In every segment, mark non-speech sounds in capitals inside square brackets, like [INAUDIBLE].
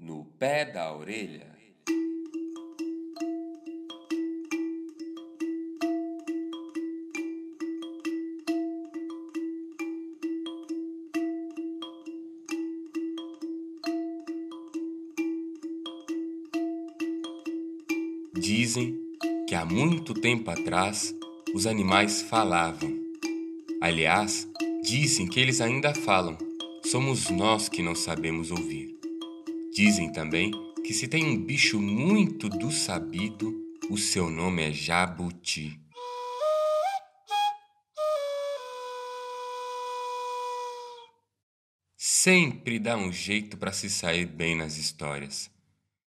no pé da orelha. Dizem que há muito tempo atrás os animais falavam. Aliás, dizem que eles ainda falam, somos nós que não sabemos ouvir. Dizem também que se tem um bicho muito do sabido, o seu nome é jabuti. Sempre dá um jeito para se sair bem nas histórias.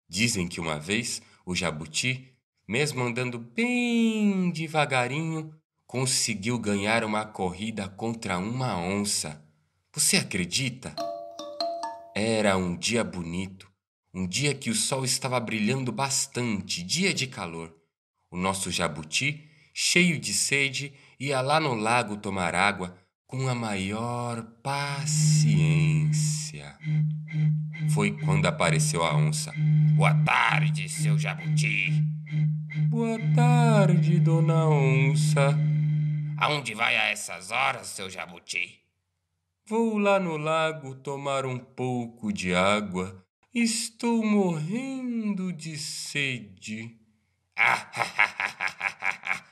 Dizem que uma vez o jabuti, mesmo andando bem devagarinho, conseguiu ganhar uma corrida contra uma onça. Você acredita? Era um dia bonito, um dia que o sol estava brilhando bastante, dia de calor. O nosso jabuti, cheio de sede, ia lá no lago tomar água com a maior paciência. Foi quando apareceu a onça. Boa tarde, seu jabuti. Boa tarde, dona onça. Aonde vai a essas horas, seu jabuti? Vou lá no lago tomar um pouco de água. Estou morrendo de sede. [LAUGHS]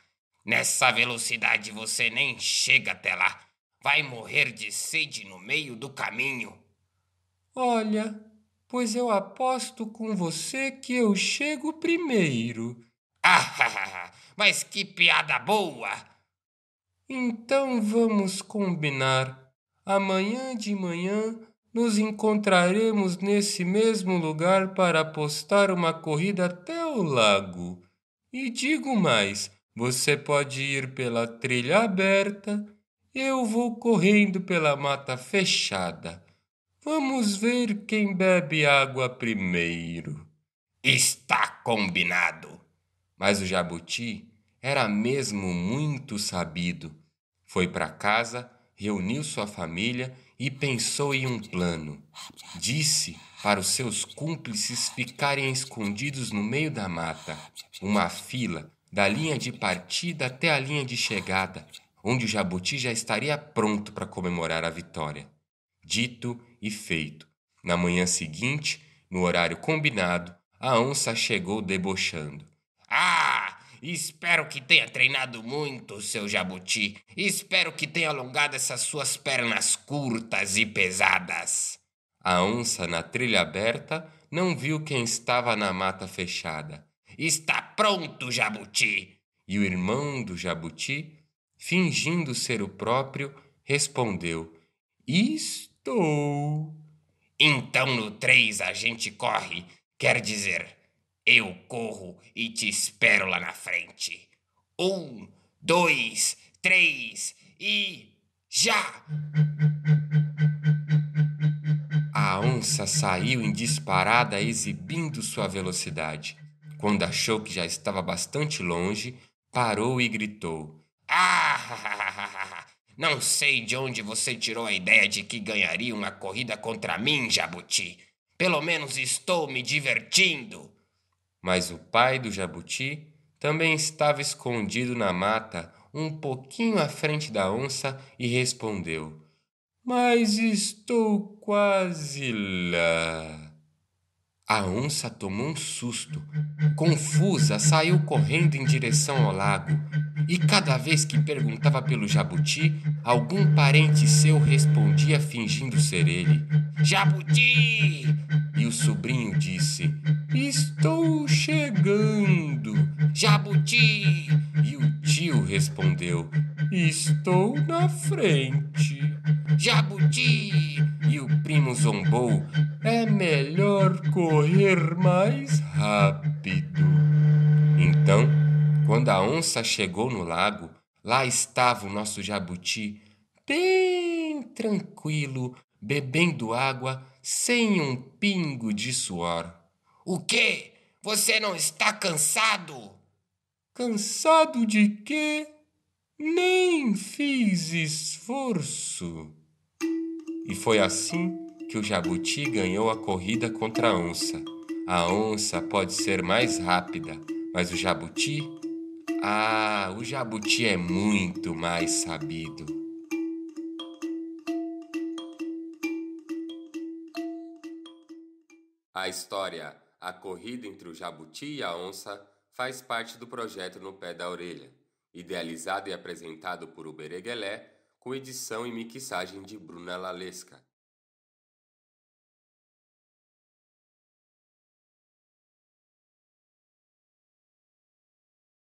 Nessa velocidade você nem chega até lá. Vai morrer de sede no meio do caminho. Olha, pois eu aposto com você que eu chego primeiro. [LAUGHS] mas que piada boa! Então vamos combinar. Amanhã de manhã nos encontraremos nesse mesmo lugar para apostar uma corrida até o lago. E digo mais: você pode ir pela trilha aberta, eu vou correndo pela mata fechada. Vamos ver quem bebe água primeiro. Está combinado. Mas o jabuti era mesmo muito sabido. Foi para casa reuniu sua família e pensou em um plano. Disse para os seus cúmplices ficarem escondidos no meio da mata, uma fila da linha de partida até a linha de chegada, onde o jabuti já estaria pronto para comemorar a vitória. Dito e feito. Na manhã seguinte, no horário combinado, a onça chegou debochando. Espero que tenha treinado muito, seu jabuti. Espero que tenha alongado essas suas pernas curtas e pesadas. A onça na trilha aberta não viu quem estava na mata fechada. Está pronto, jabuti! E o irmão do jabuti, fingindo ser o próprio, respondeu: Estou. Então no três a gente corre, quer dizer, eu corro e te espero lá na frente. Um, dois, três e. Já! A onça saiu em disparada, exibindo sua velocidade. Quando achou que já estava bastante longe, parou e gritou: Ah! [LAUGHS] Não sei de onde você tirou a ideia de que ganharia uma corrida contra mim, Jabuti. Pelo menos estou me divertindo. Mas o pai do jabuti também estava escondido na mata, um pouquinho à frente da onça, e respondeu: Mas estou quase lá. A onça tomou um susto. Confusa, saiu correndo em direção ao lago. E cada vez que perguntava pelo jabuti, algum parente seu respondia fingindo ser ele: Jabuti! E o sobrinho disse: Estou chegando. Jabuti! E o tio respondeu: Estou na frente. Jabuti! E o primo zombou: É melhor correr mais rápido. Então, quando a onça chegou no lago, lá estava o nosso jabuti, bem tranquilo, bebendo água sem um pingo de suor. O quê? Você não está cansado? Cansado de quê? Nem fiz esforço. E foi assim que o jabuti ganhou a corrida contra a onça. A onça pode ser mais rápida, mas o jabuti? Ah, o jabuti é muito mais sabido. A história A Corrida entre o Jabuti e a Onça faz parte do projeto No Pé da Orelha, idealizado e apresentado por Ubereguelé, com edição e mixagem de Bruna Lalesca.